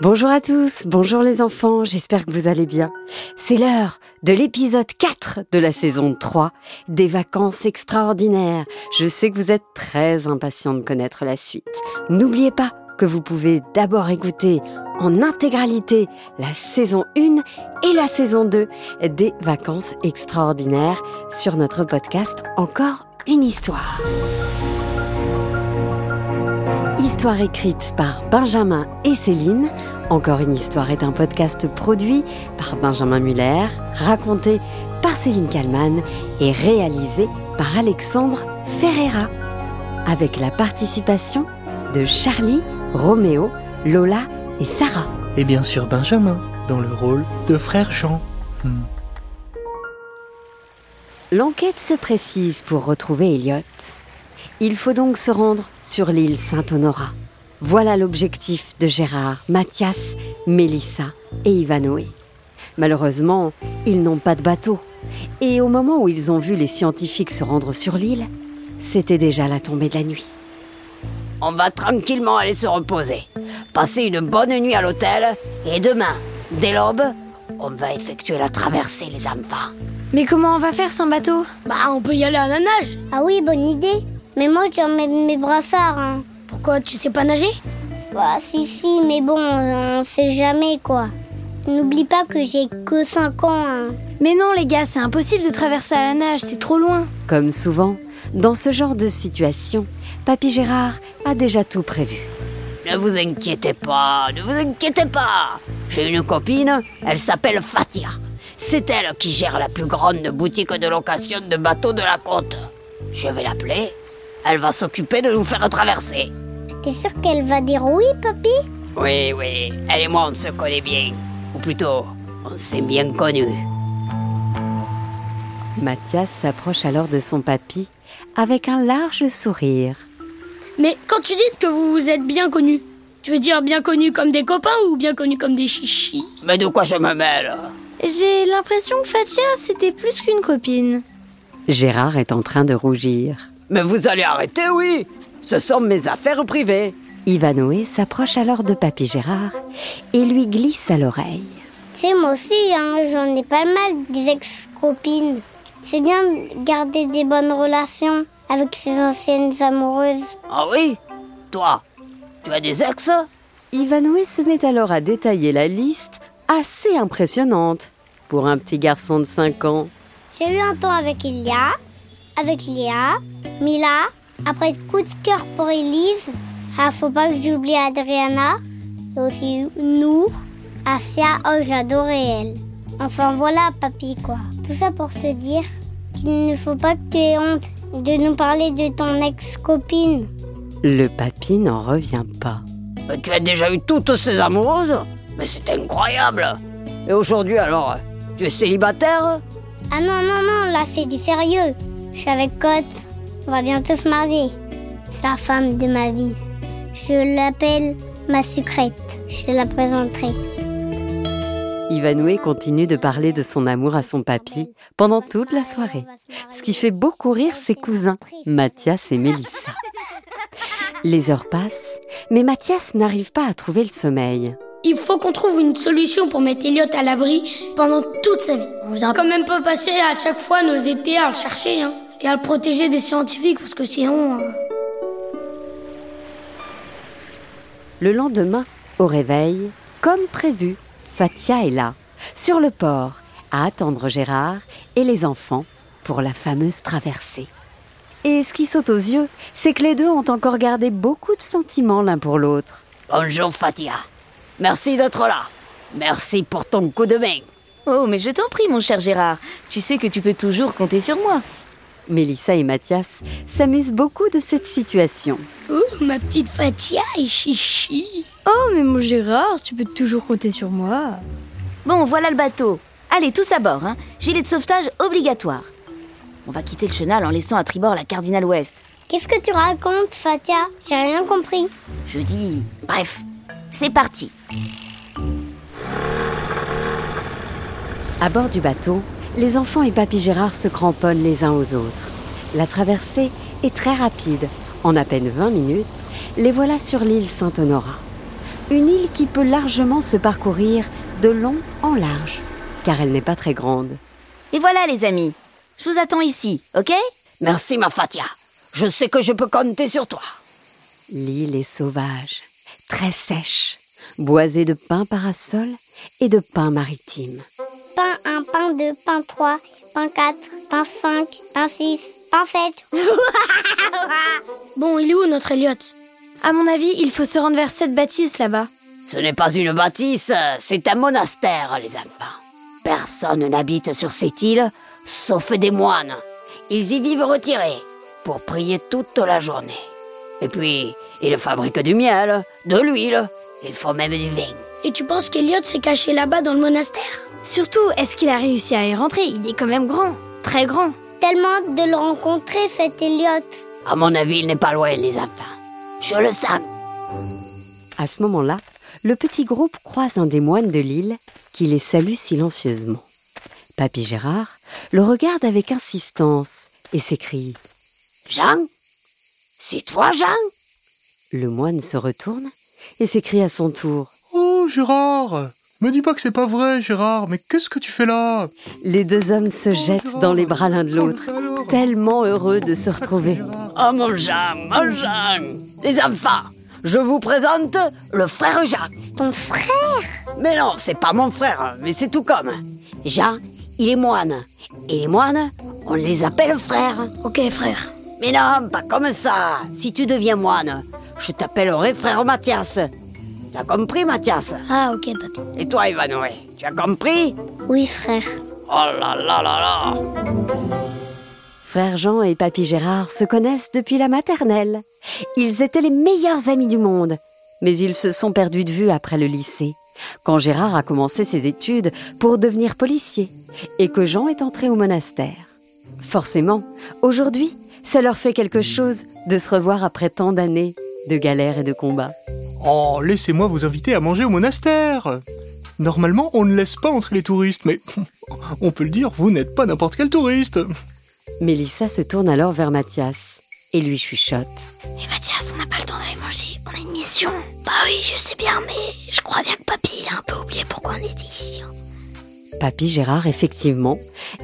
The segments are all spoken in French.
Bonjour à tous, bonjour les enfants, j'espère que vous allez bien. C'est l'heure de l'épisode 4 de la saison 3 des vacances extraordinaires. Je sais que vous êtes très impatients de connaître la suite. N'oubliez pas que vous pouvez d'abord écouter en intégralité la saison 1 et la saison 2 des vacances extraordinaires sur notre podcast Encore une histoire. Histoire écrite par Benjamin et Céline. Encore une histoire est un podcast produit par Benjamin Muller, raconté par Céline Kallmann et réalisé par Alexandre Ferreira. Avec la participation de Charlie, Roméo, Lola et Sarah. Et bien sûr Benjamin, dans le rôle de frère Jean. Hmm. L'enquête se précise pour retrouver Elliot. Il faut donc se rendre sur l'île Saint-Honorat. Voilà l'objectif de Gérard, Mathias, Mélissa et Ivanoé. Malheureusement, ils n'ont pas de bateau. Et au moment où ils ont vu les scientifiques se rendre sur l'île, c'était déjà la tombée de la nuit. On va tranquillement aller se reposer, passer une bonne nuit à l'hôtel, et demain, dès l'aube, on va effectuer la traversée, les enfants. Mais comment on va faire sans bateau? Bah, on peut y aller à la nage. Ah oui, bonne idée. Mais moi, j'emmène mes brassards. Hein. Pourquoi Tu sais pas nager? Bah, si, si, mais bon, on sait jamais, quoi. N'oublie pas que j'ai que 5 ans. Hein. Mais non, les gars, c'est impossible de traverser à la nage, c'est trop loin. Comme souvent, dans ce genre de situation, Papy Gérard a déjà tout prévu. Ne vous inquiétez pas, ne vous inquiétez pas. J'ai une copine, elle s'appelle Fatia. C'est elle qui gère la plus grande boutique de location de bateaux de la côte. Je vais l'appeler elle va s'occuper de nous faire traverser. T'es sûr qu'elle va dire oui, papy Oui, oui. Elle et moi, on se connaît bien. Ou plutôt, on s'est bien connus. Mathias s'approche alors de son papy avec un large sourire. Mais quand tu dis que vous vous êtes bien connus, tu veux dire bien connus comme des copains ou bien connus comme des chichis? Mais de quoi je me mêle? J'ai l'impression que Fatia, c'était plus qu'une copine. Gérard est en train de rougir. Mais vous allez arrêter, oui Ce sont mes affaires privées. Ivanoé s'approche alors de Papy Gérard et lui glisse à l'oreille. C'est moi aussi, hein, j'en ai pas mal des ex-copines. C'est bien de garder des bonnes relations avec ses anciennes amoureuses. Ah oui? Toi, tu as des ex? Ivanoé se met alors à détailler la liste assez impressionnante pour un petit garçon de 5 ans. J'ai eu un temps avec Ilia, avec Léa, Mila. Après, coup de cœur pour Elise. Ah, faut pas que j'oublie Adriana. Et aussi Nour, Asia. Oh, j'adorais elle. Enfin, voilà, papy, quoi. Tout ça pour te dire qu'il ne faut pas que tu aies honte de nous parler de ton ex-copine. Le papy n'en revient pas. Mais tu as déjà eu toutes ces amoureuses? Mais c'est incroyable Et aujourd'hui alors, tu es célibataire? Ah non, non, non, là c'est du sérieux. Je suis avec Cotte. On va bientôt se marier. C'est la femme de ma vie. Je l'appelle ma secrète. Je la présenterai. Ivanoué continue de parler de son amour à son papy pendant toute la soirée, ce qui fait beaucoup rire ses cousins, Mathias et Mélissa. Les heures passent, mais Mathias n'arrive pas à trouver le sommeil. Il faut qu'on trouve une solution pour mettre Elliot à l'abri pendant toute sa vie. On vient quand même pas passer à chaque fois nos étés à le chercher. Hein et à le protéger des scientifiques parce que sinon... Euh, le lendemain, au réveil, comme prévu, Fatia est là, sur le port, à attendre Gérard et les enfants pour la fameuse traversée. Et ce qui saute aux yeux, c'est que les deux ont encore gardé beaucoup de sentiments l'un pour l'autre. Bonjour Fatia. Merci d'être là. Merci pour ton coup de main. Oh, mais je t'en prie, mon cher Gérard. Tu sais que tu peux toujours compter sur moi. Mélissa et Mathias s'amusent beaucoup de cette situation. Oh, ma petite Fatia et chichi. Oh, mais mon Gérard, tu peux toujours compter sur moi. Bon, voilà le bateau. Allez, tous à bord, hein. Gilet de sauvetage obligatoire. On va quitter le chenal en laissant à tribord la Cardinal Ouest. Qu'est-ce que tu racontes, Fatia? J'ai rien compris. Je dis... Bref, c'est parti. À bord du bateau, les enfants et Papy Gérard se cramponnent les uns aux autres. La traversée est très rapide. En à peine 20 minutes, les voilà sur l'île Saint-Honorat. Une île qui peut largement se parcourir de long en large, car elle n'est pas très grande. Et voilà les amis, je vous attends ici, ok? Merci ma Fatia. Je sais que je peux compter sur toi. L'île est sauvage, très sèche, boisée de pins parasols et de pins maritimes. 1, pain 2, pain 3, pain 4, pain 5, pain 6, pain 7. Bon, il est où notre Elliot À mon avis, il faut se rendre vers cette bâtisse là-bas. Ce n'est pas une bâtisse, c'est un monastère, les enfants. Personne n'habite sur cette île, sauf des moines. Ils y vivent retirés, pour prier toute la journée. Et puis, ils fabriquent du miel, de l'huile, ils font même du vin. Et tu penses qu'Elliot s'est caché là-bas dans le monastère? Surtout, est-ce qu'il a réussi à y rentrer? Il est quand même grand, très grand. Tellement hâte de le rencontrer, cet Elliot. À mon avis, il n'est pas loin, les enfants. Je le sens. À ce moment-là, le petit groupe croise un des moines de l'île qui les salue silencieusement. Papy Gérard le regarde avec insistance et s'écrie Jean? C'est toi, Jean? Le moine se retourne et s'écrie à son tour Oh, Gérard Me dis pas que c'est pas vrai, Gérard, mais qu'est-ce que tu fais là? Les deux hommes se jettent dans les bras l'un de l'autre, tellement heureux de se retrouver. Oh mon Jean, mon Jean Les enfants, je vous présente le frère Jean. Ton frère? Mais non, c'est pas mon frère, mais c'est tout comme. Jean, il est moine. Et les moines, on les appelle frères. Ok, frère. Mais non, pas comme ça. Si tu deviens moine, je t'appellerai frère Mathias. T'as compris, Mathias Ah, ok, papy. Et toi, Ivanoé, tu as compris Oui, frère. Oh là là là là Frère Jean et Papy Gérard se connaissent depuis la maternelle. Ils étaient les meilleurs amis du monde, mais ils se sont perdus de vue après le lycée, quand Gérard a commencé ses études pour devenir policier et que Jean est entré au monastère. Forcément, aujourd'hui, ça leur fait quelque chose de se revoir après tant d'années de galères et de combats. Oh, laissez-moi vous inviter à manger au monastère Normalement, on ne laisse pas entrer les touristes, mais on peut le dire, vous n'êtes pas n'importe quel touriste Mélissa se tourne alors vers Mathias et lui chuchote. Mais Mathias, on n'a pas le temps d'aller manger, on a une mission. Bah oui, je sais bien, mais je crois bien que papy, il a un peu oublié pourquoi on était ici. hein. Papy Gérard, effectivement,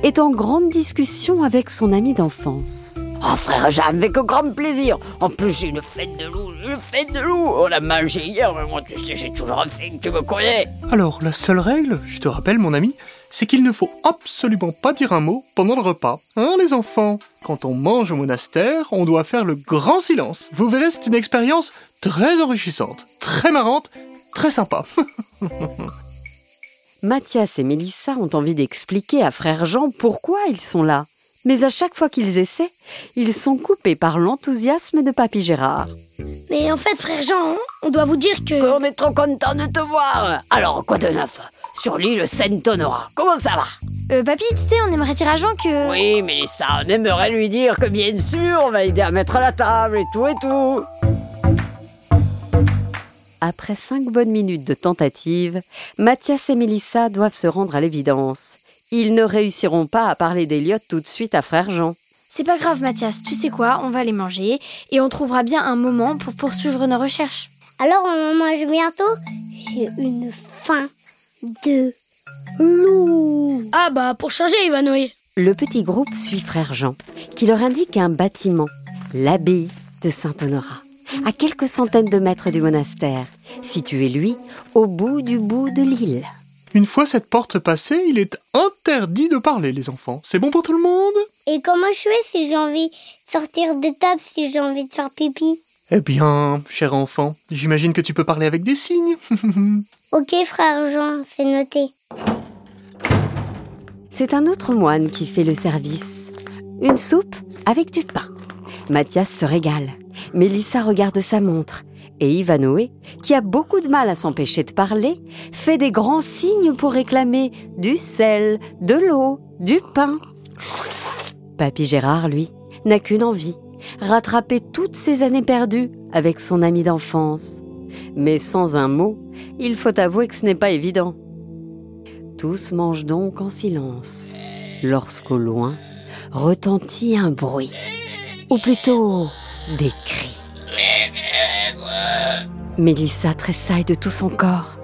est en grande discussion avec son ami d'enfance. Oh frère Jean, avec grand plaisir. En plus, j'ai une fête de loup, une fête de loup. On l'a mangé hier, mais moi, tu sais, j'ai toujours faim, tu me connais. Alors, la seule règle, je te rappelle mon ami, c'est qu'il ne faut absolument pas dire un mot pendant le repas. Hein les enfants Quand on mange au monastère, on doit faire le grand silence. Vous verrez, c'est une expérience très enrichissante, très marrante, très sympa. Mathias et Mélissa ont envie d'expliquer à frère Jean pourquoi ils sont là. Mais à chaque fois qu'ils essaient, ils sont coupés par l'enthousiasme de Papy Gérard. Mais en fait, frère Jean, on doit vous dire que... On est trop content de te voir. Alors, quoi de neuf? Sur l'île Saint-Honora, comment ça va? Euh, papy, tu sais, on aimerait dire à Jean que... Oui, mais ça, on aimerait lui dire que bien sûr, on va aider à mettre la table et tout et tout. Après cinq bonnes minutes de tentative, Mathias et Mélissa doivent se rendre à l'évidence. Ils ne réussiront pas à parler d'Eliott tout de suite à frère Jean. C'est pas grave, Mathias, tu sais quoi, on va aller manger et on trouvera bien un moment pour poursuivre nos recherches. Alors, on en mange bientôt? J'ai une faim de loup. Ah bah, pour changer, Ivanoé. Le petit groupe suit frère Jean, qui leur indique un bâtiment, l'abbaye de Saint-Honorat, à quelques centaines de mètres du monastère, situé, lui, au bout du bout de l'île. Une fois cette porte passée, il est interdit de parler, les enfants. C'est bon pour tout le monde? Et comment je fais si j'ai envie de sortir de table, si j'ai envie de faire pipi? Eh bien, cher enfant, j'imagine que tu peux parler avec des signes. Ok, frère Jean, c'est noté. C'est un autre moine qui fait le service. Une soupe avec du pain. Mathias se régale. Mélissa regarde sa montre. Et Ivanoé, qui a beaucoup de mal à s'empêcher de parler, fait des grands signes pour réclamer du sel, de l'eau, du pain. Papy Gérard, lui, n'a qu'une envie, rattraper toutes ces années perdues avec son ami d'enfance. Mais sans un mot, il faut avouer que ce n'est pas évident. Tous mangent donc en silence, lorsqu'au loin retentit un bruit, ou plutôt des cris. Mélissa tressaille de tout son corps.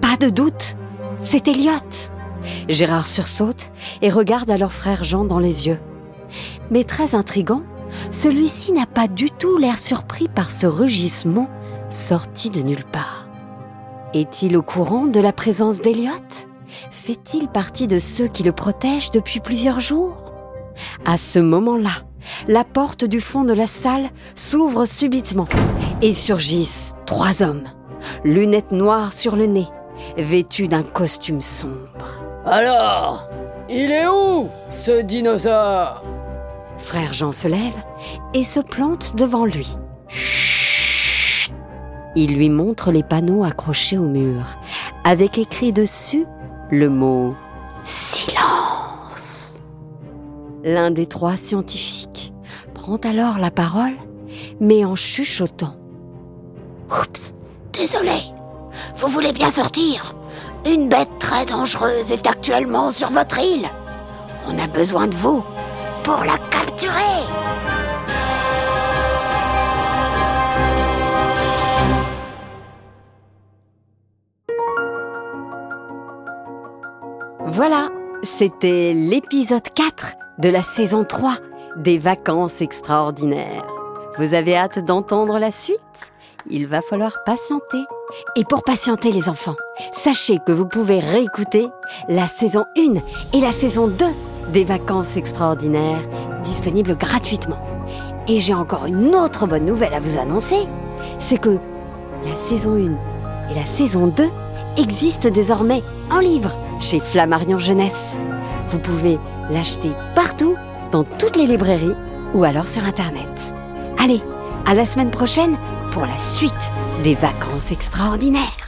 Pas de doute, c'est Elliot. Gérard sursaute et regarde alors frère Jean dans les yeux. Mais très intrigant, celui-ci n'a pas du tout l'air surpris par ce rugissement sorti de nulle part. Est-il au courant de la présence d'Eliot Fait-il partie de ceux qui le protègent depuis plusieurs jours? À ce moment-là, la porte du fond de la salle s'ouvre subitement et surgissent trois hommes, lunettes noires sur le nez, vêtus d'un costume sombre. Alors, il est où, ce dinosaure? Frère Jean se lève et se plante devant lui. Il lui montre les panneaux accrochés au mur, avec écrit dessus le mot silence. L'un des trois scientifiques prend alors la parole, mais en chuchotant. Oups, désolé. Vous voulez bien sortir Une bête très dangereuse est actuellement sur votre île. On a besoin de vous pour la capturer. Voilà, c'était l'épisode 4 de la saison 3 des vacances extraordinaires. Vous avez hâte d'entendre la suite? Il va falloir patienter. Et pour patienter les enfants, sachez que vous pouvez réécouter la saison 1 et la saison 2 des vacances extraordinaires disponibles gratuitement. Et j'ai encore une autre bonne nouvelle à vous annoncer, c'est que la saison 1 et la saison 2 existent désormais en livre chez Flammarion Jeunesse. Vous pouvez l'acheter partout, dans toutes les librairies ou alors sur Internet. Allez, à la semaine prochaine pour la suite des vacances extraordinaires.